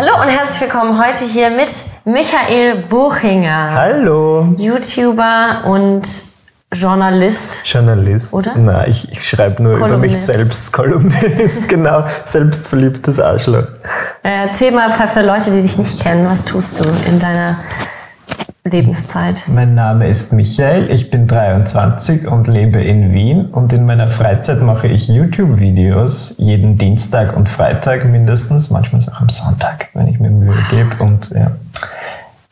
Hallo und herzlich willkommen heute hier mit Michael Buchinger. Hallo. YouTuber und Journalist. Journalist. Oder? Nein, ich, ich schreibe nur über mich Kolumnist. selbst. Kolumnist, genau. Selbstverliebtes Arschloch. Äh, für, für Leute, die dich nicht kennen, was tust du in deiner Lebenszeit? Mein Name ist Michael, ich bin 23 und lebe in Wien und in meiner Freizeit mache ich YouTube-Videos jeden Dienstag und Freitag mindestens, manchmal auch am Sonntag, wenn ich mir Mühe gebe und ja.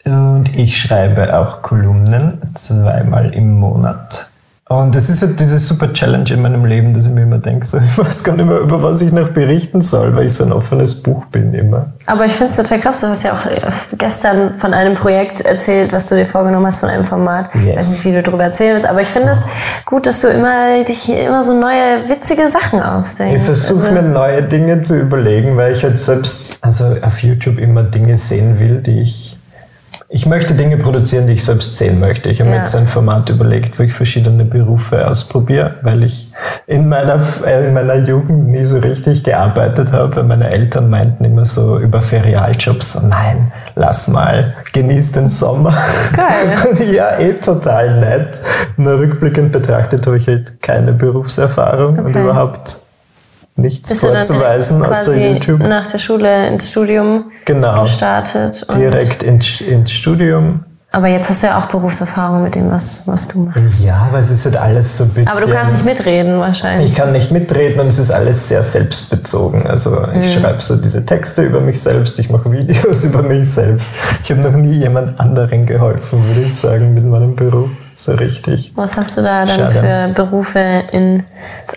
Und ich schreibe auch Kolumnen zweimal im Monat. Und es ist halt diese super Challenge in meinem Leben, dass ich mir immer denke, so, ich weiß gar nicht mehr, über was ich noch berichten soll, weil ich so ein offenes Buch bin immer. Aber ich finde es total krass. Du hast ja auch äh, gestern von einem Projekt erzählt, was du dir vorgenommen hast, von einem Format. Ich Yes. weiß nicht, wie du darüber erzählen willst, aber ich finde es gut, dass du immer dich hier immer so neue, witzige Sachen ausdenkst. Ich versuche Also- mir neue Dinge zu überlegen, weil ich halt selbst also auf YouTube immer Dinge sehen will, die ich. Ich möchte Dinge produzieren, die ich selbst sehen möchte. Ich habe mir Ja. jetzt ein Format überlegt, wo ich verschiedene Berufe ausprobiere, weil ich in meiner, äh, in meiner Jugend nie so richtig gearbeitet habe, weil meine Eltern meinten immer so über Ferialjobs, so nein, lass mal, genieß den Sommer. Geil. Und ja, eh total nett. Nur rückblickend betrachtet habe ich halt keine Berufserfahrung und Okay. überhaupt nichts Bist vorzuweisen außer YouTube. nach der Schule ins Studium Genau. gestartet. Und Direkt ins, ins Studium. Aber jetzt hast du ja auch Berufserfahrung mit dem, was, was du machst. Ja, weil es ist halt alles so ein bisschen. Aber du kannst nicht mitreden wahrscheinlich. Ich kann nicht mitreden und es ist alles sehr selbstbezogen. Also ich Mhm. schreibe so diese Texte über mich selbst, ich mache Videos über mich selbst. Ich habe noch nie jemand anderen geholfen, würde ich sagen, mit meinem Beruf. So richtig. Was hast du da dann Schade. für Berufe ins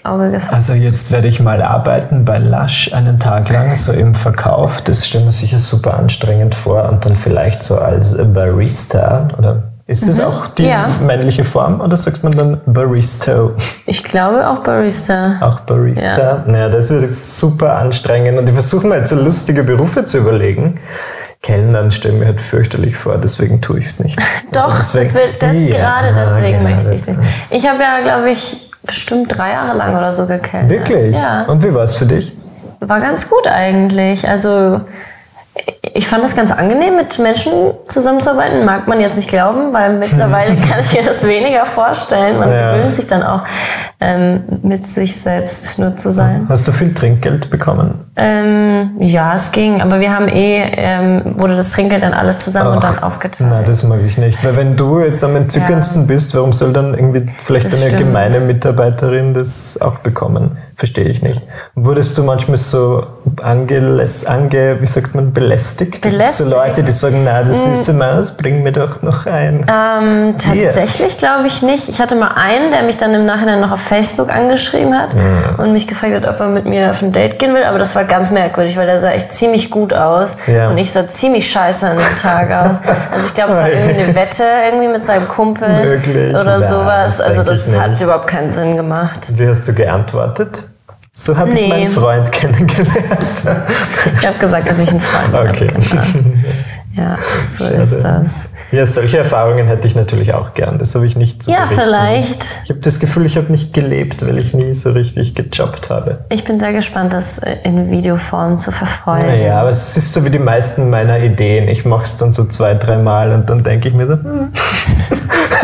Auge gefasst? Also jetzt werde ich mal arbeiten bei Lush einen Tag lang, so im Verkauf. Das stelle mir sicher super anstrengend vor. Und dann vielleicht so als Barista. Oder ist das auch die Mhm. Ja. männliche Form? Oder sagt man dann Baristo? Ich glaube auch Barista. Auch Barista? Naja, das wird super anstrengend. Und ich versuche mir jetzt so lustige Berufe zu überlegen. Kellnern stellen mir halt fürchterlich vor, deswegen tue ich es nicht. Doch, Also das will, das, Ja, gerade deswegen genau, möchte ich es nicht. Ich habe ja, glaube ich, bestimmt drei Jahre lang oder so gekellnert. Wirklich? Ja. Und wie war es für dich? War ganz gut eigentlich. Also ich fand es ganz angenehm, mit Menschen zusammenzuarbeiten. Mag man jetzt nicht glauben, weil mittlerweile kann ich mir das weniger vorstellen. Man Ja. gewöhnt sich dann auch, ähm, mit sich selbst nur zu sein. Hast du viel Trinkgeld bekommen? Ähm, ja, es ging, aber wir haben eh, ähm, wurde das Trinkgeld dann alles zusammen und Ach, dann aufgeteilt. Na, das mag ich nicht. Weil wenn du jetzt am entzückendsten bist, warum soll dann irgendwie vielleicht Das eine stimmt. gemeine Mitarbeiterin das auch bekommen? Verstehe ich nicht. Wurdest du manchmal so angeläs ange, wie sagt man, belästigt? Belästigt? So Leute, die sagen, na, das süße Maus, bring mir doch noch ein. Ähm, tatsächlich glaube ich nicht. Ich hatte mal einen, der mich dann im Nachhinein noch auf Facebook angeschrieben hat und mich gefragt hat, ob er mit mir auf ein Date gehen will. Aber das war ganz merkwürdig, weil der sah echt ziemlich gut aus Ja. und ich sah ziemlich scheiße an dem Tag aus. Also ich glaube, es war irgendwie eine Wette irgendwie mit seinem Kumpel Möglich. oder sowas. das Also das hat nicht. überhaupt keinen Sinn gemacht. Wie hast du geantwortet? So habe Nee. ich meinen Freund kennengelernt. Ich habe gesagt, dass ich einen Freund Okay. habe. Ja, so ist das. Ja, solche Erfahrungen hätte ich natürlich auch gern. Das habe ich nicht zu Ja, berichten. vielleicht. Ich habe das Gefühl, ich habe nicht gelebt, weil ich nie so richtig gejobbt habe. Ich bin sehr gespannt, das in Videoform zu verfolgen. Naja, aber es ist so wie die meisten meiner Ideen. Ich mache es dann so zwei, dreimal und dann denke ich mir so, hm,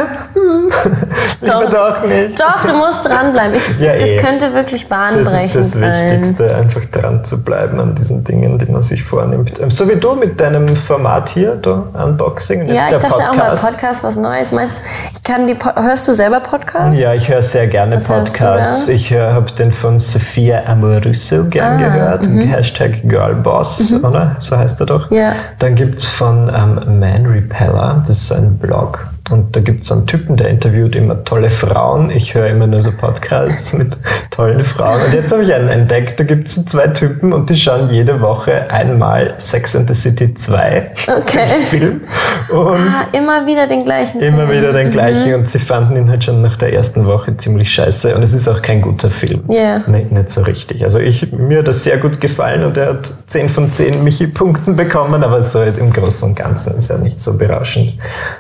lieber doch nicht. Doch, du musst dranbleiben. Ich, Ja, das eh. könnte wirklich Das bahnbrechend ist das sein. Wichtigste, einfach dran zu bleiben an diesen Dingen, die man sich vornimmt. So wie du mit deinem Format hier, da Unboxing. Und Ja, ich dachte auch mal Podcast. Podcast was Neues. Meinst du, ich kann die hörst du selber Podcasts? Ja, ich höre sehr gerne Was du Podcasts. Ich habe den von Sophia Amoruso gern Ah, gehört. Hashtag Girlboss, oder? So heißt er doch. Ja. Dann gibt es von ähm, Man Repeller, das ist ein Blog. Und da gibt es einen Typen, der interviewt immer tolle Frauen. Ich höre immer nur so Podcasts mit tollen Frauen. Und jetzt habe ich einen entdeckt, da gibt es zwei Typen und die schauen jede Woche einmal Sex and the City 2, Okay. den Film. Und Ah, immer wieder den gleichen Immer Film. wieder den gleichen und sie fanden ihn halt schon nach der ersten Woche ziemlich scheiße und es ist auch kein guter Film. Ja. Nicht, nicht so richtig. Also ich, mir hat das sehr gut gefallen und er hat 10 von 10 Michi-Punkten bekommen, aber so halt im Großen und Ganzen ist er nicht so berauschend.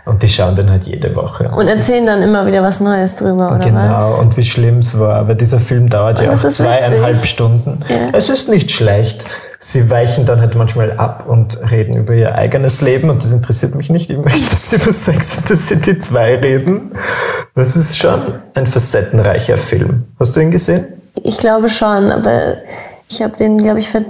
Und die schauen den halt jede Woche. Und erzählen dann immer wieder was Neues drüber, oder was? Genau, und wie schlimm es war. Aber dieser Film dauert ja das auch zweieinhalb witzig. Stunden. Ja. Es ist nicht schlecht. sie weichen dann halt manchmal ab und reden über ihr eigenes Leben und das interessiert mich nicht. Ich möchte, dass sie über Sex in the City 2 reden. Das ist schon ein facettenreicher Film. Hast du ihn gesehen? Ich glaube schon, aber ich habe den, glaube ich, ver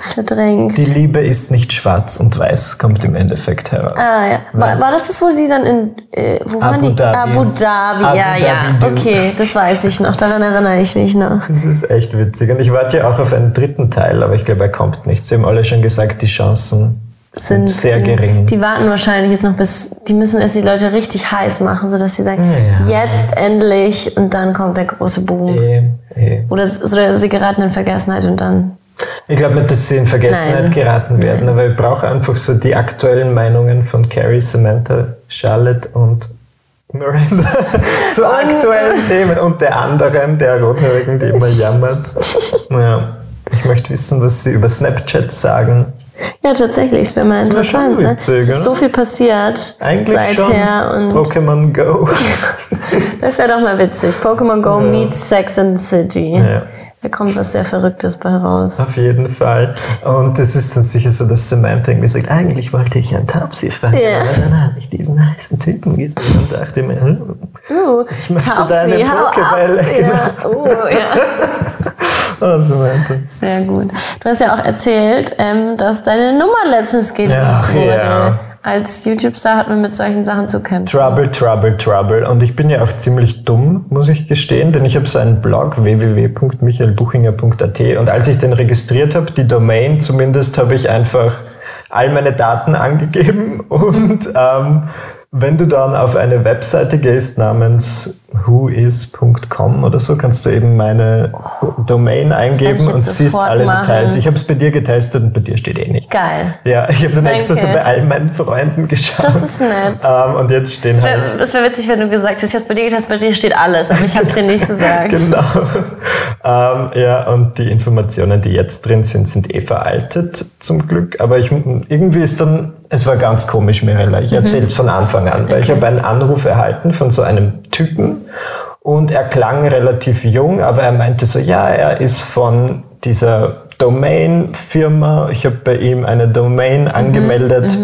verdrängt. Die Liebe ist nicht schwarz und weiß, kommt im Endeffekt heraus. Ah, ja. War, war das das, wo sie dann in, äh, wo waren Abu die? Dhabi. Abu Dhabi, Abu ja, ja. Dhabi, du. Okay, das weiß ich noch, daran erinnere ich mich noch. Das ist echt witzig. Und ich warte ja auch auf einen dritten Teil, aber ich glaube, er kommt nicht. Sie haben alle schon gesagt, die Chancen sind, sehr die, gering. Die warten wahrscheinlich jetzt noch bis, die müssen erst die Leute richtig heiß machen, sodass sie sagen, Ja. jetzt endlich und dann kommt der große Boom. Eh, eh. Oder, oder sie geraten in Vergessenheit und dann. Ich glaube nicht, dass sie in Vergessenheit Nein. geraten werden, aber ich brauche einfach so die aktuellen Meinungen von Carrie, Samantha, Charlotte und Miranda zu aktuellen Themen und der anderen, der Rothaarigen, die immer jammert. Naja, ich möchte wissen, was sie über Snapchat sagen. Ja, tatsächlich, es wäre mal schon interessant. Ne? witzig, oder? So viel passiert Eigentlich seither schon und Pokémon Go. das wäre doch mal witzig. Pokémon Go meets Sex and the City. Ja. Da kommt was sehr Verrücktes bei raus. Auf jeden Fall. Und es ist dann sicher so, dass Samantha irgendwie sagt, eigentlich wollte ich ein Topsy fangen, Ja. aber dann habe ich diesen heißen Typen gesehen und dachte mir, hm, Uh, ich möchte Topsy, deine. Pokébälle. Ja, uh, ja. Oh, Samantha. Sehr gut. Du hast ja auch erzählt, ähm, dass deine Nummer letztens geleakt Ach, wurde. ja. Als YouTube-Star hat man mit solchen Sachen zu kämpfen. Trouble, Trouble, Trouble. Und ich bin ja auch ziemlich dumm, muss ich gestehen, denn ich habe so einen Blog www.michaelbuchinger.at und als ich den registriert habe, die Domain zumindest, habe ich einfach all meine Daten angegeben und ähm, wenn du dann auf eine Webseite gehst namens whois.com oder so, kannst du eben meine Domain eingeben und siehst alle machen. Details. Ich habe es bei dir getestet und bei dir steht eh nicht. Geil. Ja, ich habe extra so Danke. bei all meinen Freunden geschaut. Das ist nett. Ähm, und jetzt stehen Das halt. wäre wär witzig, wenn du gesagt hättest, ich habe bei dir getestet, bei dir steht alles, aber ich habe es dir nicht gesagt. Genau. ähm, ja, und die Informationen, die jetzt drin sind, sind eh veraltet, zum Glück. Aber ich, irgendwie ist dann, es war ganz komisch, Mirella. Ich erzähle es von Anfang an, weil ich habe einen Anruf erhalten von so einem Typen und er klang relativ jung, aber er meinte so, ja, er ist von dieser Domain-Firma. Ich habe bei ihm eine Domain angemeldet.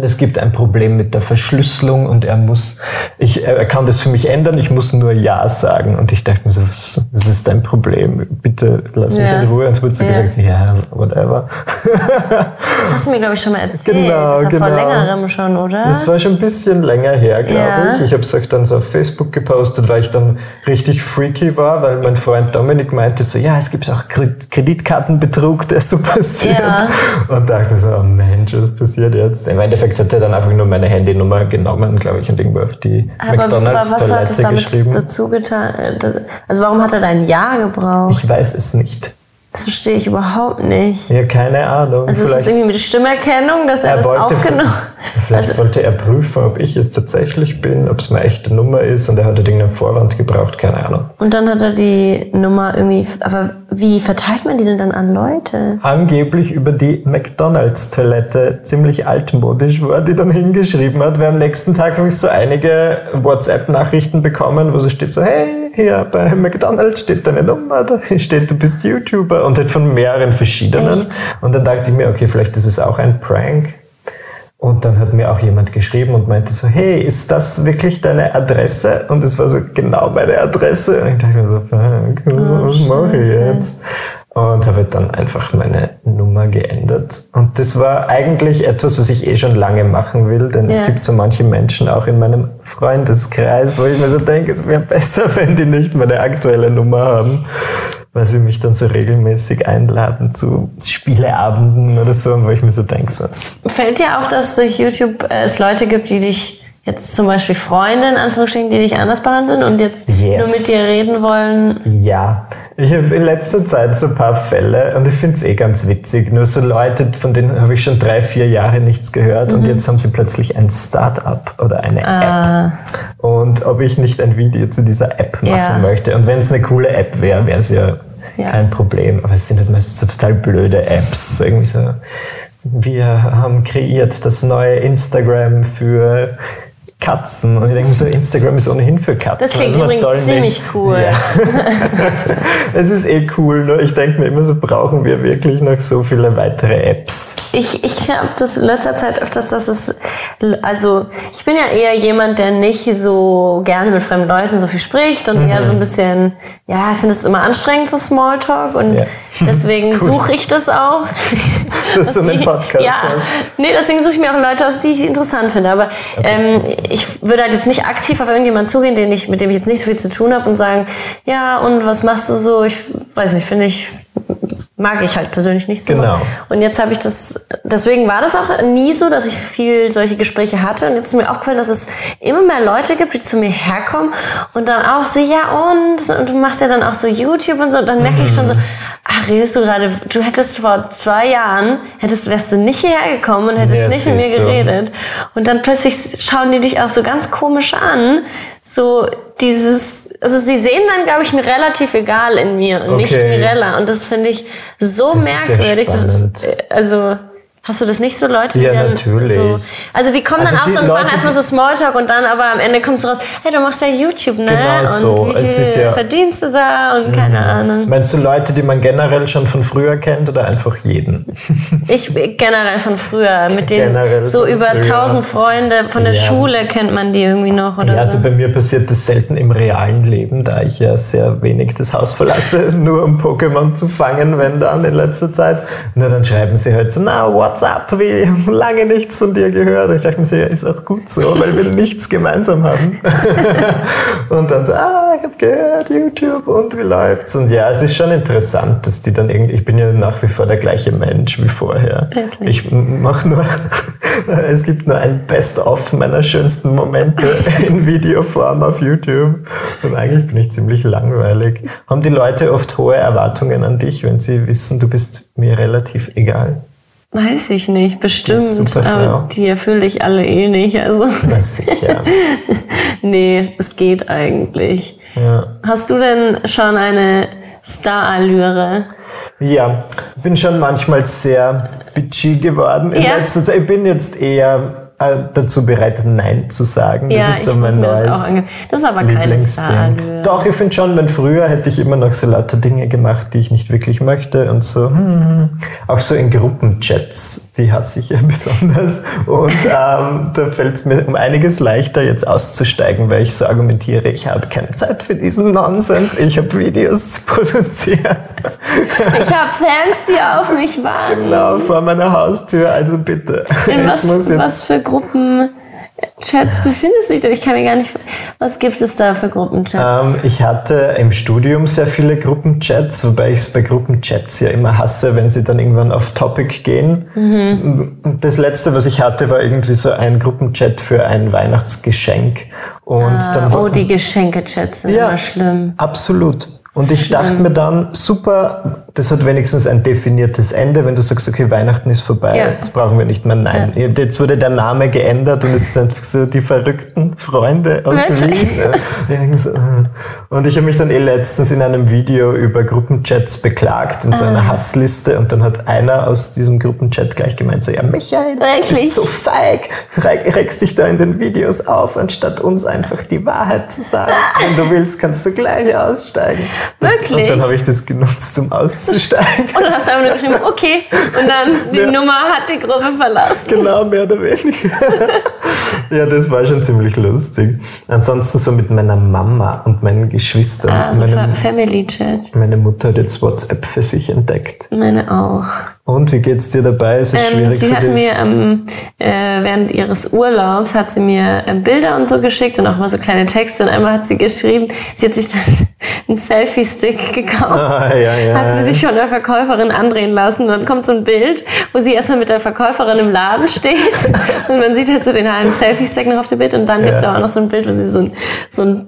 Und es gibt ein Problem mit der Verschlüsselung und er muss, ich, er kann das für mich ändern, ich muss nur Ja sagen. Und ich dachte mir so, was, was ist dein Problem? Bitte lass mich Ja. in Ruhe. Und so so Ja. gesagt, ja, whatever. Das hast du mir, glaube ich, schon mal erzählt. Genau, das war vor genau. längerem schon, oder? Das war schon ein bisschen länger her, glaube Ja. ich. Ich habe es auch dann so auf Facebook gepostet, weil ich dann richtig freaky war, weil mein Freund Dominik meinte so, ja, es gibt auch Kre- Kreditkartenbetrug, der so passiert. Ja. Und dachte mir so, oh Mensch, was passiert jetzt? Im Endeffekt hat er dann einfach nur meine Handynummer genommen, glaube ich, und irgendwo auf die aber, aber was hat es McDonalds-Toilette damit geschrieben. dazu getan? Da- Also warum hat er dein Ja gebraucht? Ich weiß es nicht. Das verstehe ich überhaupt nicht. Ja, keine Ahnung. Also ist das Vielleicht- irgendwie mit Stimmerkennung, dass er, er das aufgenommen vielleicht Also, wollte er prüfen, ob ich es tatsächlich bin, ob es meine echte Nummer ist und er hat halt irgendeinen Vorwand gebraucht, keine Ahnung. und dann hat er die Nummer irgendwie. Aber wie verteilt man die denn dann an Leute? Angeblich über die McDonalds-Toilette, ziemlich altmodisch, wo er die dann hingeschrieben hat. Wir am nächsten Tag habe ich so einige WhatsApp-Nachrichten bekommen, wo so steht so, hey, hier bei McDonalds steht deine Nummer, da steht, du bist YouTuber und halt von mehreren verschiedenen. Echt? Und dann dachte ich mir, okay, vielleicht ist es auch ein Prank. Und dann hat mir auch jemand geschrieben und meinte so, hey, ist das wirklich deine Adresse? Und es war so genau meine Adresse. Und ich dachte mir so, fuck, was, Oh, was mache ich jetzt? Und habe dann einfach meine Nummer geändert. Und das war eigentlich etwas, was ich eh schon lange machen will, denn es Ja. gibt so manche Menschen auch in meinem Freundeskreis, wo ich mir so denke, es wäre besser, wenn die nicht meine aktuelle Nummer haben, weil sie mich dann so regelmäßig einladen zu Spieleabenden oder so, wo ich mir so denke, so, Fällt dir auf, dass es durch YouTube äh, es Leute gibt, die dich jetzt zum Beispiel Freunde in Anführungsstrichen, die dich anders behandeln und jetzt Yes. nur mit dir reden wollen? Ja, ich habe in letzter Zeit so ein paar Fälle und ich finde es eh ganz witzig. Nur so Leute, von denen habe ich schon drei, vier Jahre nichts gehört Mhm. und jetzt haben sie plötzlich ein Start-up oder eine Ah. App. Und ob ich nicht ein Video zu dieser App machen Ja. möchte. Und wenn es eine coole App wäre, wäre es ja, Ja. kein Problem. Aber es sind halt meistens so total blöde Apps. Irgendwie so, wir haben kreiert das neue Instagram für Katzen. Und ich denke mir so, Instagram ist ohnehin für Katzen. Das klingt also übrigens ziemlich nicht, cool. Ja. es ist eh cool, nur ich denke mir immer so, brauchen wir wirklich noch so viele weitere Apps? Ich, ich habe das in letzter Zeit öfters, dass es, also ich bin ja eher jemand, der nicht so gerne mit fremden Leuten so viel spricht und mhm. eher so ein bisschen, ja, ich finde es immer anstrengend, so Smalltalk und ja. deswegen cool. suche ich das auch. Das ist so ein Podcast. Ja, nee, deswegen suche ich mir auch Leute aus, die ich interessant finde. Aber okay. ähm, ich würde halt jetzt nicht aktiv auf irgendjemanden zugehen, den ich, mit dem ich jetzt nicht so viel zu tun habe und sagen, ja, und was machst du so? Ich weiß nicht, finde ich, mag ich halt persönlich nicht so. Genau. Und jetzt habe ich das, deswegen war das auch nie so, dass ich viel solche Gespräche hatte. Und jetzt ist mir aufgefallen, dass es immer mehr Leute gibt, die zu mir herkommen und dann auch so, ja und, und du machst ja dann auch so YouTube und so. Und dann merke mhm. ich schon so, ach, redest du gerade, du hättest vor zwei Jahren, hättest, wärst du nicht hierher gekommen und hättest ja, nicht mit mir geredet. Du. Und dann plötzlich schauen die dich auch so ganz komisch an. So dieses, also sie sehen dann, glaube ich, mir relativ egal in mir und okay. nicht Mirella. Und das finde ich so das merkwürdig. Ist ja also Hast du das nicht so, Leute? Ja, natürlich. So, also die kommen also dann auch so und machen erstmal so Smalltalk und dann aber am Ende kommt raus, hey, du machst ja YouTube, ne? Genau und so. Wie es ist ja verdienst du da und mhm. keine Ahnung. Meinst du Leute, die man generell schon von früher kennt oder einfach jeden? ich generell von früher. Mit denen so über tausend Freunde von der ja. Schule kennt man die irgendwie noch oder ja, so. also bei mir passiert das selten im realen Leben, da ich ja sehr wenig das Haus verlasse, nur um Pokémon zu fangen, wenn dann in letzter Zeit. Nur dann schreiben sie halt so, na, what's up? Wie lange nichts von dir gehört. Ich dachte mir so, ja, ist auch gut so, weil wir nichts gemeinsam haben. und dann so, ah, ich habe gehört, YouTube und wie läuft's? Und ja, es ist schon interessant, dass die dann irgendwie, ich bin ja nach wie vor der gleiche Mensch wie vorher. Wirklich? Ich mache nur, es gibt nur ein Best-of meiner schönsten Momente in Videoform auf YouTube. Und eigentlich bin ich ziemlich langweilig. Haben die Leute oft hohe Erwartungen an dich, wenn sie wissen, du bist mir relativ egal? Weiß ich nicht, bestimmt. Aber die erfülle ich alle eh nicht. Also. Na sicher. nee, es geht eigentlich. Ja. Hast du denn schon eine Star-Allüre? Ja, bin schon manchmal sehr bitchy geworden in ja. letzter Zeit. Ich bin jetzt eher dazu bereit, Nein zu sagen. Das ja, ist so mein neues das, das ist aber Star Doch, ich finde schon, wenn früher hätte ich immer noch so lauter Dinge gemacht, die ich nicht wirklich möchte und so. Hm, hm, hm. auch so in Gruppenchats, die hasse ich ja besonders. Und ähm, da fällt es mir um einiges leichter, jetzt auszusteigen, weil ich so argumentiere, ich habe keine Zeit für diesen Nonsens, ich habe Videos zu produzieren. Ich habe Fans, die auf mich warten. Genau, vor meiner Haustür, also bitte. In was, was für Gruppenchats befindest du dich denn? Ich kann mir gar nicht. Was gibt es da für Gruppenchats? Ähm, ich hatte im Studium sehr viele Gruppenchats, wobei ich es bei Gruppenchats ja immer hasse, wenn sie dann irgendwann auf Topic gehen. Mhm. Das letzte, was ich hatte, war irgendwie so ein Gruppenchat für ein Weihnachtsgeschenk. Und ah, dann oh, die Geschenke-Chats sind ja, immer schlimm. Absolut. Und ich dachte mir dann, super, das hat wenigstens ein definiertes Ende, wenn du sagst, okay, Weihnachten ist vorbei, ja. das brauchen wir nicht mehr. Nein, ja. jetzt wurde der Name geändert und es sind so die verrückten Freunde aus Wien. Äh. Und ich habe mich dann eh letztens in einem Video über Gruppenchats beklagt, in so einer ah. Hassliste und dann hat einer aus diesem Gruppenchat gleich gemeint, so, ja, Michael, du bist so feig, regst dich da in den Videos auf, anstatt uns einfach die Wahrheit zu sagen. Wenn du willst, kannst du gleich aussteigen. Wirklich? Und dann habe ich das genutzt, um auszusteigen. Und dann hast du einfach nur geschrieben, okay. Und dann die ja. Nummer hat die Gruppe verlassen. Genau, mehr oder weniger. ja, das war schon ziemlich lustig. Ansonsten so mit meiner Mama und meinen Geschwistern. Ah, so meine, Family Chat. Meine Mutter hat jetzt WhatsApp für sich entdeckt. Meine auch. Und wie geht's dir dabei? Ist es ähm, schwierig sie für hat dich? mir ähm, äh, während ihres Urlaubs hat sie mir äh, Bilder und so geschickt und auch mal so kleine Texte. Und einmal hat sie geschrieben, sie hat sich dann einen Selfie-Stick gekauft. Ah, ja, ja, hat sie sich von der Verkäuferin andrehen lassen. Und dann kommt so ein Bild, wo sie erstmal mit der Verkäuferin im Laden steht. und man sieht halt so den halben Selfie-Stick noch auf dem Bild. Und dann ja. gibt es auch noch so ein Bild, wo sie so ein, so ein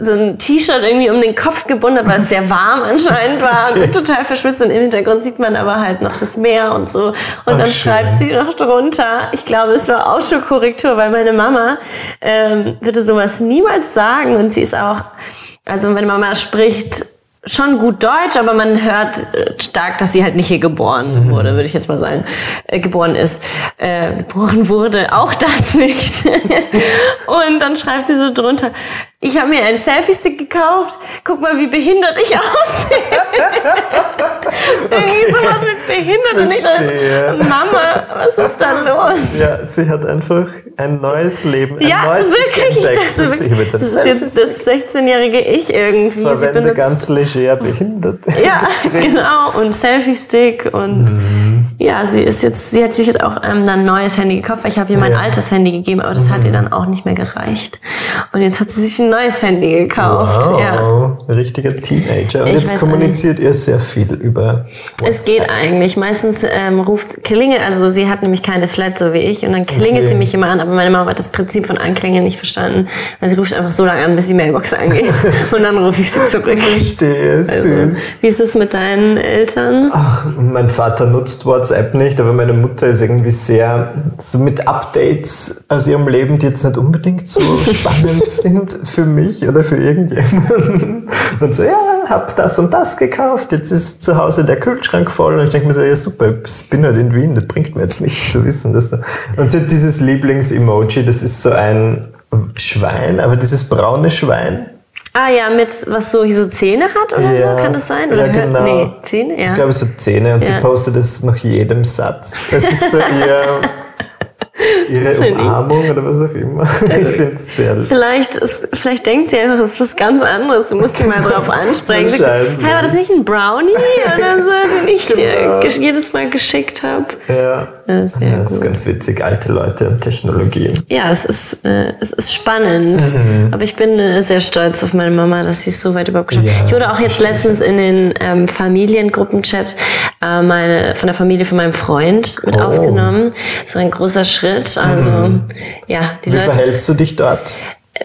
so ein T-Shirt irgendwie um den Kopf gebunden hat, weil es sehr warm anscheinend war okay. und so total verschwitzt und im Hintergrund sieht man aber halt noch das Meer und so. Und Ach, dann schön. schreibt sie noch drunter, ich glaube, es war Autokorrektur, weil meine Mama ähm, würde sowas niemals sagen und sie ist auch, also meine Mama spricht schon gut Deutsch, aber man hört äh, stark, dass sie halt nicht hier geboren mhm. wurde, würde ich jetzt mal sagen. Äh, geboren ist. Äh, geboren wurde, auch das nicht. und dann schreibt sie so drunter, ich habe mir einen Selfie-Stick gekauft. Guck mal, wie behindert ich aussehe. Irgendwie okay. sowas mit behindert und nicht. Mama, was ist da los? Ja, sie hat einfach ein neues Leben, ein ja, neues wirklich, Ich dachte, das, ich jetzt das ist jetzt das 16-jährige Ich irgendwie. Verwende ganz leger behindert. Ja, genau. Und Selfie-Stick und mhm. Ja, sie ist jetzt, sie hat sich jetzt auch ähm, dann ein neues Handy gekauft, ich habe ihr mein ja. altes Handy gegeben, aber das mhm. hat ihr dann auch nicht mehr gereicht. Und jetzt hat sie sich ein neues Handy gekauft. Wow, ja. richtiger Teenager. Und ich jetzt kommuniziert ihr sehr viel über WhatsApp. Es geht eigentlich. Meistens ähm, ruft klingelt, also sie hat nämlich keine Flat so wie ich und dann klingelt okay. sie mich immer an, aber meine Mama hat das Prinzip von Anklingeln nicht verstanden, weil sie ruft einfach so lange an, bis die Mailbox angeht und dann rufe ich sie zurück. Ich verstehe, also, süß. Wie ist es mit deinen Eltern? Ach, mein Vater nutzt WhatsApp nicht, aber meine Mutter ist irgendwie sehr so mit Updates aus ihrem Leben, die jetzt nicht unbedingt so spannend sind für für mich oder für irgendjemanden. Und so, ja, hab das und das gekauft, jetzt ist zu Hause der Kühlschrank voll. Und ich denke mir so, ja super, ich bin halt in Wien, das bringt mir jetzt nichts zu wissen. Dass da und sie hat dieses Lieblings-Emoji, das ist so ein Schwein, aber dieses braune Schwein. Ah ja, mit was so, so Zähne hat oder ja, so, kann das sein? Oder ja, genau. Nee, Zähne, ja. Ich glaube so Zähne und ja. sie postet es nach jedem Satz. Es ist so ihr ihre Umarmung oder was auch immer. Ich finde es sehr vielleicht, ist, vielleicht denkt sie einfach, das ist was ganz anderes. Du musst sie mal drauf ansprechen. Hey, war das nicht ein Brownie oder so, den ich genau. dir jedes Mal geschickt habe? Ja. Das ist, ja, das ist ganz witzig, alte Leute und Technologie. Ja, es ist, äh, es ist spannend. Mhm. Aber ich bin äh, sehr stolz auf meine Mama, dass sie es so weit überhaupt geschafft hat. Ja, ich wurde auch jetzt letztens in den ähm, Familiengruppenchat äh, meine, von der Familie von meinem Freund mit oh. aufgenommen. Das war ein großer Schritt. Also, mhm. ja, die Wie Leute, verhältst du dich dort?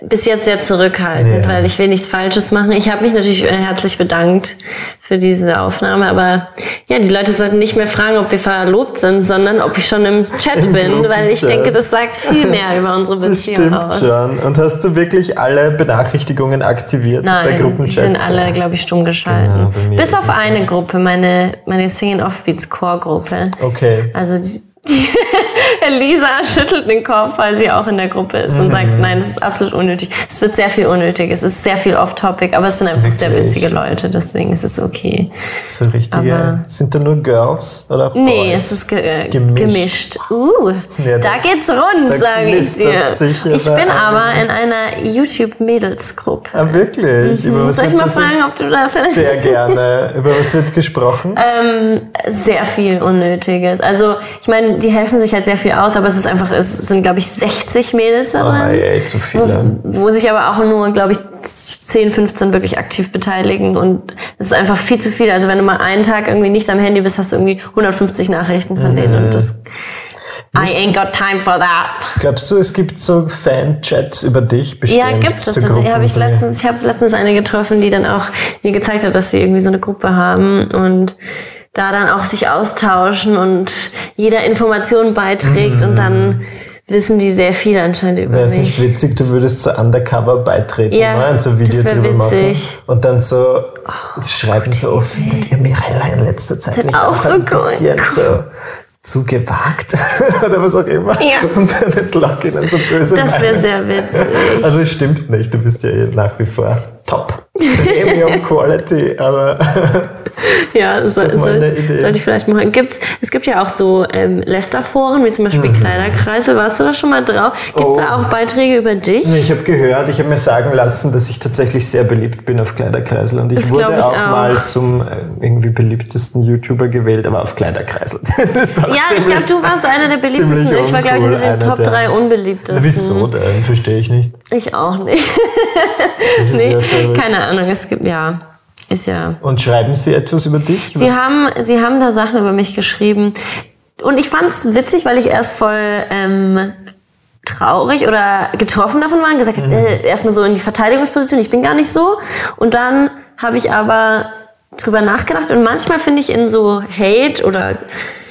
bis jetzt sehr zurückhaltend, ja. weil ich will nichts Falsches machen. Ich habe mich natürlich äh, herzlich bedankt für diese Aufnahme, aber ja, die Leute sollten nicht mehr fragen, ob wir verlobt sind, sondern ob ich schon im Chat Im bin, weil ich denke, das sagt viel mehr über unsere Beziehung das stimmt aus. Schon. Und hast du wirklich alle Benachrichtigungen aktiviert Nein, bei Gruppenchats? Die sind alle, glaube ich, stumm geschalten. Genau, Bis auf eine Gruppe, meine, meine Singing Offbeats Core Gruppe. Okay. Also die, die Elisa schüttelt den Kopf, weil sie auch in der Gruppe ist und sagt, mhm. nein, das ist absolut unnötig. Es wird sehr viel unnötig, es ist sehr viel off-topic, aber es sind einfach Wirklich? sehr witzige Leute, deswegen ist es okay. So richtige, aber sind da nur Girls oder auch Boys? Nee, es ist ge äh, gemischt. gemischt. Uh, ja, da, da, geht's rund, sage ich dir. Ich bin aber in einer YouTube-Mädels-Gruppe. Ah, wirklich? Mhm. Soll ich mal fragen, ob du da vielleicht... Sehr gerne. Über was wird gesprochen? Ähm, sehr viel Unnötiges. Also, ich meine, die helfen sich halt sehr viel aus, aber es ist einfach, es sind, glaube ich, 60 Mädels dabei. Oh, ey, zu viele. Wo, wo sich aber auch nur, glaube ich, 10, 15 wirklich aktiv beteiligen und es ist einfach viel zu viel. Also wenn du mal einen Tag irgendwie nicht am Handy bist, hast du irgendwie 150 Nachrichten von mhm. denen und das I ain't got time for that. Glaubst du, es gibt so Fan-Chats über dich bestimmt? Ja, gibt es. So hab ich letztens, ich habe letztens eine getroffen, die dann auch mir gezeigt hat, dass sie irgendwie so eine Gruppe haben und da dann auch sich austauschen und jeder Informationen beiträgt mhm. und dann wissen die sehr viel anscheinend über Wäre es nicht witzig, du würdest so undercover beitreten ja, ne? und so ein Video drüber witzig. machen und dann so oh, schreiben so, findet ihr Mirella in letzter Zeit nicht auch, auch ein bisschen cool. so zu gewagt oder was auch immer. Ja. Und dann nicht Login so böse Das wäre sehr witzig. Also es stimmt nicht, du bist ja eh nach wie vor top. Premium Quality, aber ja, das soll, soll, sollte ich vielleicht machen. Gibt's, es gibt ja auch so ähm, Lästerforen, wie zum Beispiel mhm. Kleiderkreisel. Warst du da schon mal drauf? Gibt es oh. da auch Beiträge über dich? Ich habe gehört, ich habe mir sagen lassen, dass ich tatsächlich sehr beliebt bin auf Kleiderkreisel. Und ich das wurde ich auch, auch, mal zum äh, irgendwie beliebtesten YouTuber gewählt, aber auf Kleiderkreisel. ja, ich glaube, du warst einer der beliebtesten. Ich war, glaube ich, in den Top 3 unbeliebtesten. Wieso denn? Verstehe ich nicht. Ich auch nicht. nee, keine Ahnung, es gibt, ja, ist ja. Und schreiben Sie etwas über dich? Sie haben, Sie haben da Sachen über mich geschrieben. Und ich fand es witzig, weil ich erst voll ähm, traurig oder getroffen davon war und gesagt habe, mhm. äh, erstmal so in die Verteidigungsposition, ich bin gar nicht so. Und dann habe ich aber drüber nachgedacht und manchmal finde ich in so Hate oder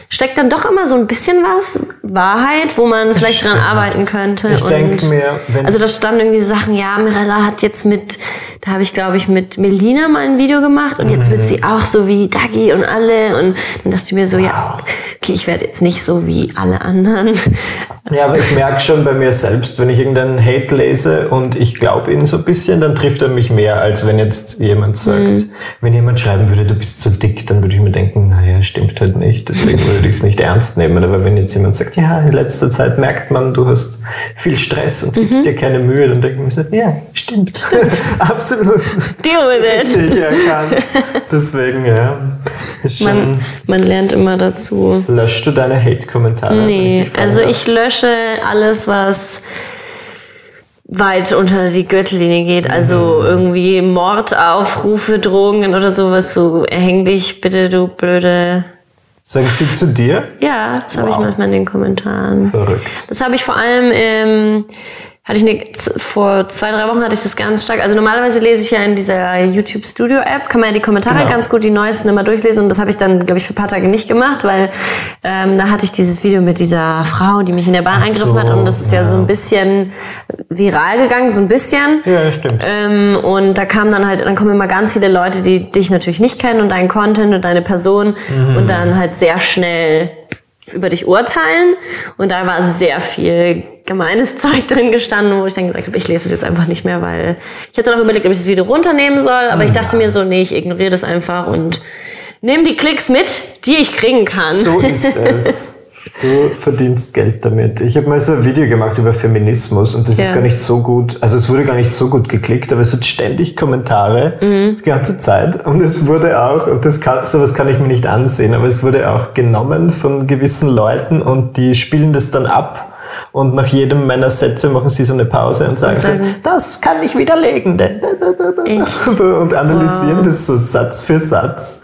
steckt dann doch immer so ein bisschen was Wahrheit, wo man das vielleicht stimmt. dran arbeiten könnte. Ich denke mir, wenn also da standen irgendwie Sachen, ja, Mirella hat jetzt mit, da habe ich glaube ich mit Melina mal ein Video gemacht und jetzt wird sie mhm. auch so wie Dagi und alle und dann dachte ich mir so, wow. ja, okay, ich werde jetzt nicht so wie alle anderen. Ja, aber ich merke schon bei mir selbst, wenn ich irgendeinen Hate lese und ich glaube ihn so ein bisschen, dann trifft er mich mehr, als wenn jetzt jemand sagt, mhm. wenn jemand schreiben würde, du bist zu dick, dann würde ich mir denken, naja, stimmt halt nicht, deswegen würde ich es nicht ernst nehmen. Aber wenn jetzt jemand sagt, ja, in letzter Zeit merkt man, du hast viel Stress und gibst mhm. dir keine Mühe, dann denke ich mir so, ja, stimmt. Absolut. Deal with it. Ich erkannt. Deswegen, ja. Man, man, lernt immer dazu. Löschst du deine Hate-Kommentare? Nee, also ich lösche alles, was weit unter die Gürtellinie geht. Also mhm. irgendwie Mordaufrufe, Drogen oder sowas. So erhäng dich bitte, du blöde. Sagen sie zu dir? Ja, das wow. habe ich manchmal in den Kommentaren. Verrückt. Das habe ich vor allem im hatte ich eine, vor zwei, drei Wochen hatte ich das ganz stark. Also normalerweise lese ich ja in dieser YouTube Studio App, kann man ja die Kommentare genau. ganz gut, die neuesten immer durchlesen. Und das habe ich dann, glaube ich, für ein paar Tage nicht gemacht, weil ähm, da hatte ich dieses Video mit dieser Frau, die mich in der Bahn Ach eingegriffen so, hat. Und das ist ja. ja. so ein bisschen viral gegangen, so ein bisschen. Ja, stimmt. Ähm, und da kamen dann halt, dann kommen immer ganz viele Leute, die dich natürlich nicht kennen und deinen Content und deine Person mhm. und dann halt sehr schnell über dich urteilen. Und da war sehr viel gemeines Zeug drin gestanden, wo ich dann gesagt habe, ich lese es jetzt einfach nicht mehr, weil ich hatte noch überlegt, ob ich das Video runternehmen soll, aber ich dachte mir so, nee, ich ignoriere das einfach und nehme die Klicks mit, die ich kriegen kann. So ist es. Du verdienst Geld damit. Ich habe mal so ein Video gemacht über Feminismus und das ja. ist gar nicht so gut, also es wurde gar nicht so gut geklickt, aber es hat ständig Kommentare mhm. die ganze Zeit und es wurde auch, und das kann, sowas kann ich mir nicht ansehen, aber es wurde auch genommen von gewissen Leuten und die spielen das dann ab und nach jedem meiner Sätze machen sie so eine Pause und sagen, und sagen so, das kann ich widerlegen. und analysieren wow. das so Satz für Satz.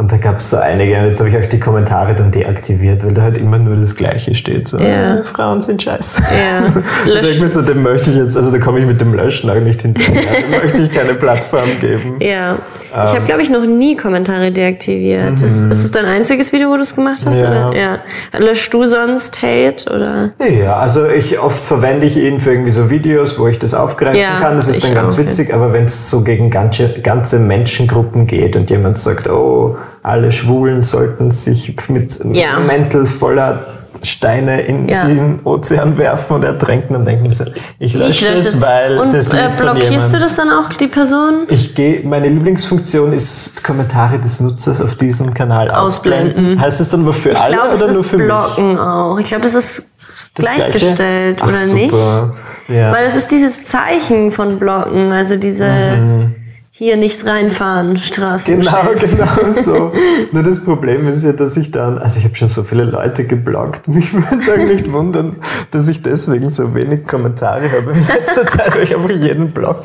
Und da gab es so einige, und jetzt habe ich auch die Kommentare dann deaktiviert, weil da halt immer nur das Gleiche steht. So, ja. Frauen sind scheiße. Ja. da ich mir so, dem möchte ich jetzt, also da komme ich mit dem Löschen auch nicht hinterher. dem möchte ich keine Plattform geben. Ja. Ich ähm. habe, glaube ich, noch nie Kommentare deaktiviert. Mhm. Das, ist das dein einziges Video, wo du es gemacht hast? Ja. Oder? ja. Löschst du sonst Hate? Oder? Ja, also ich oft verwende ich ihn für irgendwie so Videos, wo ich das aufgreifen ja, kann. Das ist dann ganz witzig, aber wenn es so gegen ganze, ganze Menschengruppen geht und jemand sagt, oh, alle Schwulen sollten sich mit ja. Mäntel voller Steine in ja. den Ozean werfen und ertränken, dann denken ich lösche ich das, weil und, das äh, liest äh, blockierst du das dann auch, die Person? Ich gehe, meine Lieblingsfunktion ist Kommentare des Nutzers auf diesem Kanal ausblenden. ausblenden. Heißt das dann nur für ich alle glaub, oder nur für blocken mich? auch. Ich glaube, das ist das gleichgestellt, Ach, oder super. nicht? Ja. Weil es ist dieses Zeichen von Blocken, also diese... Mhm hier nicht reinfahren, Straßen. Genau, genau so. Nur das Problem ist ja, dass ich dann, also ich habe schon so viele Leute geblockt. Mich würde es auch nicht wundern, dass ich deswegen so wenig Kommentare habe in letzter Zeit, weil ich einfach jeden Block.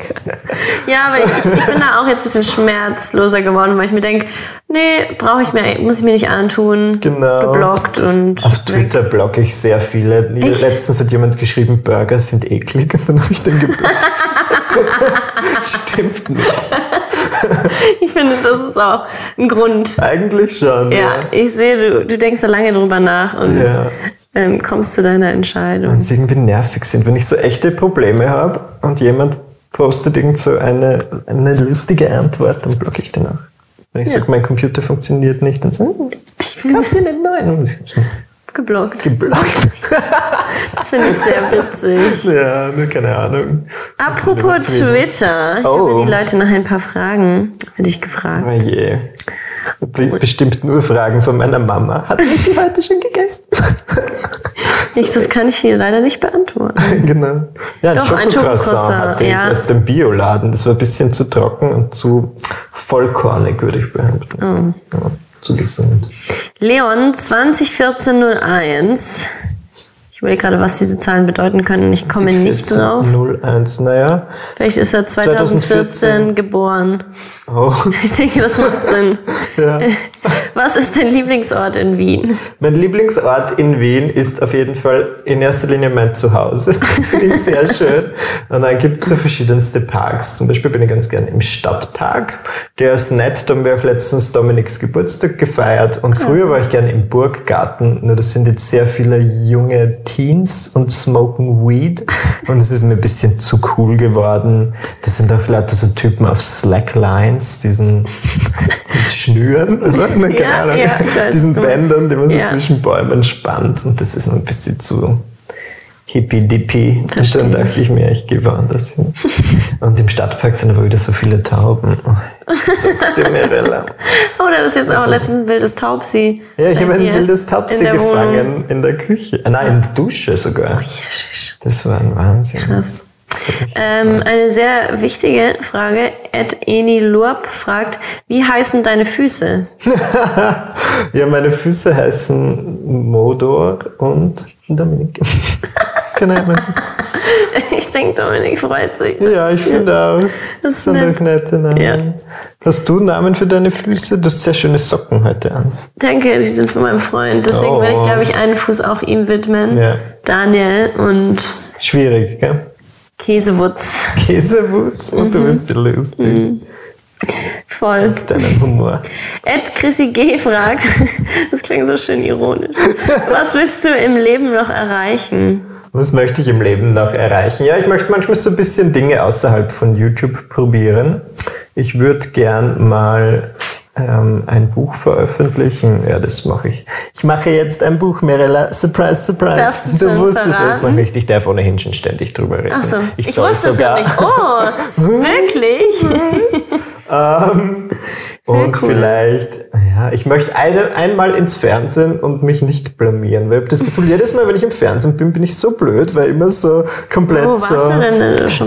Ja, aber ich, ich, bin da auch jetzt ein bisschen schmerzloser geworden, weil ich mir denke, nee, brauche ich mir, muss ich mir nicht antun. Genau. Geblockt und. Auf Twitter blocke ich sehr viele. Echt? Letztens hat jemand geschrieben, Burger sind eklig und dann habe ich den geblockt. Stimmt nicht. ich finde, das ist auch ein Grund. Eigentlich schon. Ja, ja. ich sehe, du, du denkst da lange drüber nach und ja. ähm, kommst zu deiner Entscheidung. Wenn es irgendwie nervig sind, wenn ich so echte Probleme habe und jemand postet irgend so eine, eine lustige Antwort, dann blocke ich den auch. Wenn ich ja. sage, mein Computer funktioniert nicht, dann sage ich, ich kauf dir einen neuen. Geblockt. Geblockt. das finde ich sehr witzig. Ja, nur keine Ahnung. Apropos Twitter. Ich oh. habe die Leute nach ein paar Fragen für dich gefragt. Oh je. Bestimmt nur Fragen von meiner Mama. Hat mich die heute schon gegessen? Nichts, das kann ich hier leider nicht beantworten. genau. Ja, ein Doch, Schokocroissant hatte ich ja. aus dem Bioladen. Das war ein bisschen zu trocken und zu vollkornig, würde ich behaupten. Oh. Ja zu gesund. Leon 2014-01. Ich überlege gerade, was diese Zahlen bedeuten können. Ich komme nicht drauf. 01, naja. Vielleicht ist er 2014, 2014 geboren. Oh. Ich denke, das macht Sinn. Ja. Was ist dein Lieblingsort in Wien? Mein Lieblingsort in Wien ist auf jeden Fall in erster Linie mein Zuhause. Das finde ich sehr schön. Und dann gibt es so verschiedenste Parks. Zum Beispiel bin ich ganz gern im Stadtpark. Der ist nett, da haben wir auch letztens Dominiks Geburtstag gefeiert. Und früher war ich gern im Burggarten. Nur das sind jetzt sehr viele junge Teens und smoken Weed. Und es ist mir ein bisschen zu cool geworden. Das sind auch lauter so Typen auf Slacklines, diesen Schnüren, oder? Keine ja, Ahnung. Ja, diesen Bändern, die man so ja. zwischen Bäumen spannt. Und das ist mir ein bisschen zu hippie-dippy. Und dann dachte ich mir, ich gehe woanders hin. Und im Stadtpark sind aber wieder so viele Tauben. Mirella. Oh, da ist jetzt also, auch letztens ein wildes Taubsi. Ja, ich habe ein wildes Taubsi gefangen Wohnung. in der Küche. Äh, nein, in der Dusche sogar. Oh, das war ein Wahnsinn. Krass. Ähm, eine sehr wichtige Frage. Ed Eni Lurp fragt, wie heißen deine Füße? ja, meine Füße heißen Modor und Dominik. Keine Ahnung. Ich denke, Dominik freut sich. Ja, ich finde auch. Das sind doch nette Namen. Ja. Hast du Namen für deine Füße? Du hast sehr schöne Socken heute an. Danke, die sind von meinem Freund. Deswegen oh. werde ich, glaube ich, einen Fuß auch ihm widmen. Ja. Daniel und. Schwierig, gell? Käsewutz. Käsewutz? Und mhm. du bist so lustig. Mhm. Voll. Deinen Humor. Ed Chrissy G. fragt, das klingt so schön ironisch. Was willst du im Leben noch erreichen? Was möchte ich im Leben noch erreichen? Ja, ich möchte manchmal so ein bisschen Dinge außerhalb von YouTube probieren. Ich würde gern mal ähm, ein Buch veröffentlichen. Ja, das mache ich. Ich mache jetzt ein Buch, Mirella. Surprise, surprise. Du wusstest es noch nicht. Ich darf ohnehin schon ständig drüber reden. Ach so. Ich, ich soll sogar. Nicht. Oh, wirklich? ähm, und cool. vielleicht, ja, ich möchte eine, einmal ins Fernsehen und mich nicht blamieren, weil ich habe das Gefühl, jedes Mal, wenn ich im Fernsehen bin, bin ich so blöd, weil immer so komplett Wo so.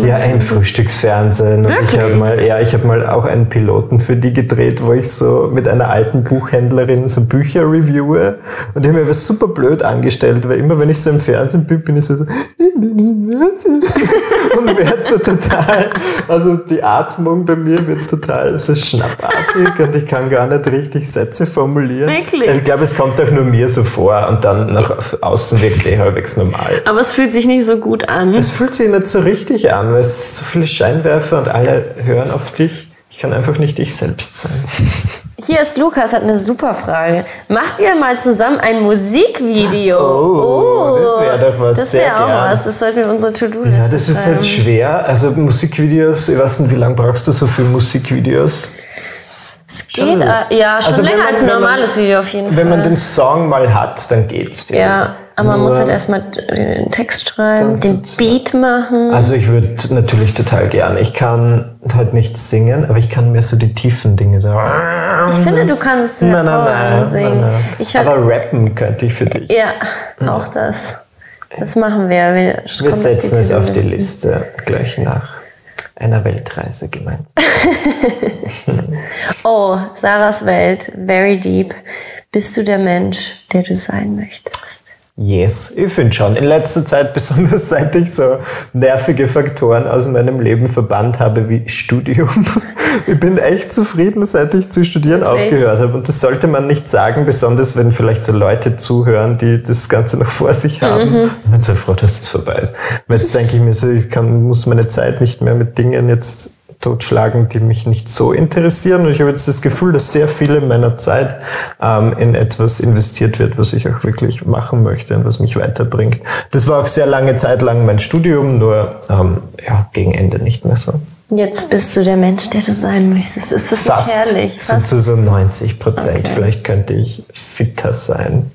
Ja, ein Frühstücksfernsehen. Und ich habe mal, ja, ich habe mal auch einen Piloten für die gedreht, wo ich so mit einer alten Buchhändlerin so Bücher reviewe. Und die haben mir was super blöd angestellt, weil immer, wenn ich so im Fernsehen bin, bin ich so, so ich bin im Fernsehen. und werde so total, also die Atmung bei mir wird total so schnappartig ruhig und ich kann gar nicht richtig Sätze formulieren. Wirklich? Ich glaube, es kommt auch nur mir so vor und dann nach außen wirkt es eh halbwegs normal. Aber es fühlt sich nicht so gut an. Es fühlt sich nicht so richtig an, weil es so viele Scheinwerfer und alle hören auf dich. Ich kann einfach nicht ich selbst sein. Hier ist Lukas, hat eine super Frage. Macht ihr mal zusammen ein Musikvideo? Oh, oh das wäre doch was. Das wäre auch gern. was. Das sollten wir unsere To-Do-Liste Ja, das ist halt schwer. Also Musikvideos, ich weiß nicht, wie lange brauchst du so für Musikvideos? Es geht, schon, äh, ja, schon also länger man, als ein normales man, Video auf jeden Fall. Wenn man den Song mal hat, dann geht's. Ja, aber man muss halt erstmal den Text schreiben, den Beat machen. Also ich würde natürlich total gerne. Ich kann halt nicht singen, aber ich kann mehr so die tiefen Dinge sagen. Ich finde, du kannst nein, nein, nein, singen. Nein, nein. aber rappen könnte ich für dich. Ja, auch das. Das machen wir. Wir, wir setzen es auf die Liste gleich nach einer Weltreise gemeint. oh, Sarahs Welt, very deep. Bist du der Mensch, der du sein möchtest? Yes, ich finde schon. In letzter Zeit, besonders seit ich so nervige Faktoren aus meinem Leben verbannt habe wie Studium. Ich bin echt zufrieden, seit ich zu studieren Wirklich? aufgehört habe. Und das sollte man nicht sagen, besonders wenn vielleicht so Leute zuhören, die das Ganze noch vor sich haben. Mhm. Ich bin so froh, dass das vorbei ist. Weil jetzt denke ich mir so, ich kann, muss meine Zeit nicht mehr mit Dingen jetzt totschlagen, die mich nicht so interessieren. Und ich habe jetzt das Gefühl, dass sehr viele meiner Zeit ähm, in etwas investiert wird, was ich auch wirklich machen möchte und was mich weiterbringt. Das war auch sehr lange Zeit lang mein Studium, nur ähm, ja, gegen Ende nicht mehr so. Jetzt bist du der Mensch, der du sein möchtest. Ist das Fast nicht herrlich? Fast sind zu so 90 Prozent. Okay. Vielleicht könnte ich fitter sein.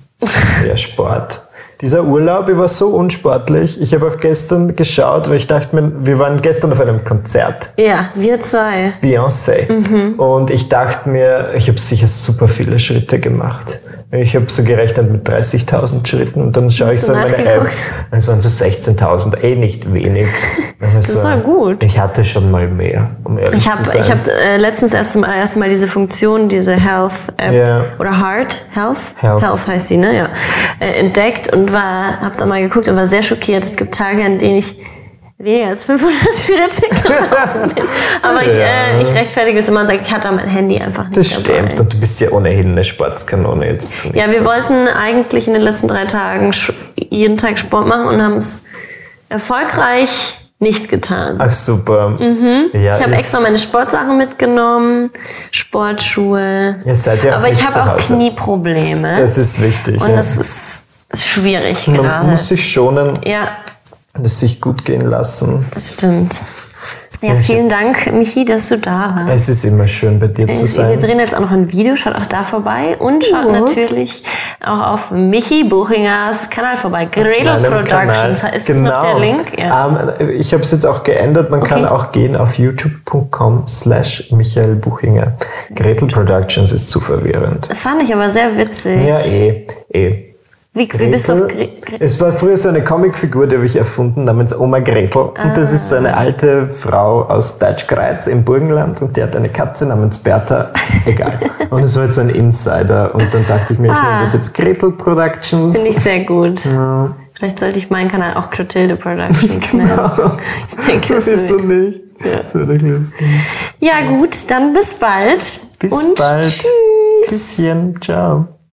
Mehr Sport. Dieser Urlaub, ich war so unsportlich. Ich habe auch gestern geschaut, weil ich dachte mir, wir waren gestern auf einem Konzert. Ja, wir zwei. Beyoncé. Mhm. Und ich dachte mir, ich habe sicher super viele Schritte gemacht. Ich habe so gerechnet mit 30.000 Schritten und dann schaue ich so in meine App. Es waren so 16.000, eh nicht wenig. Also, das war gut. Ich hatte schon mal mehr, um ehrlich ich hab, zu sein. Ich habe äh, letztens erst mal, erst mal diese Funktion, diese Health App yeah. oder Heart Health, Health, Health heißt sie, ne? Ja, äh, entdeckt und war, habe da mal geguckt und war sehr schockiert. Es gibt Tage, an denen ich weniger als 500 Schritte gelaufen bin. Aber ich, äh, ich rechtfertige es immer und sage, ich hatte mein Handy einfach nicht Das dabei. stimmt. Und du bist ja ohnehin eine Sportskanone jetzt. tu Ja, wir wollten eigentlich in den letzten drei Tagen jeden Tag Sport machen und haben es erfolgreich nicht getan. Ach super. Ja, Mhm. ich habe extra meine Sportsachen mitgenommen, Sportschuhe. Ihr seid ja Aber ich habe auch. Knieprobleme. Das ist wichtig. und ja. das ist, ist schwierig Man gerade. muss sich schonen Ja, und es sich gut gehen lassen. das stimmt. Ja, Ja, vielen Dank, Michi, dass du da warst. Es ist immer schön, bei dir zu Wir sein. drehen jetzt auch noch ein Video, schaut auch da vorbei und schaut natürlich auch auf Michi Buchingers Kanal vorbei. Gradle Productions, Kanal. ist das noch der Link? Ja. Ähm, ich habe es jetzt auch geändert. Man kann Okay. auch gehen auf youtube.com slash Michael Buchinger. Gretel Productions ist zu verwirrend. Fand ich aber sehr witzig. Ja, eh, eh. Wie, wie bist du auf Gretel, Gre Gre es war früher so eine Comicfigur, die habe ich erfunden, namens Oma Gretel. Und das ist so Ah. eine alte Frau aus Deutschkreuz im Burgenland und die hat eine Katze namens Bertha. Egal. und es war jetzt so ein Insider. Und dann dachte ich mir, ich Ah. nenne das jetzt Gretel Productions. Finde ich sehr gut. Vielleicht sollte ich meinen Kanal auch Clotilde Productions nennen. Ich denke, das Wieso wird- nicht? Das wäre lustig. Ja gut, dann bis bald. Bis und bald. Tschüss. Küsschen. Ciao.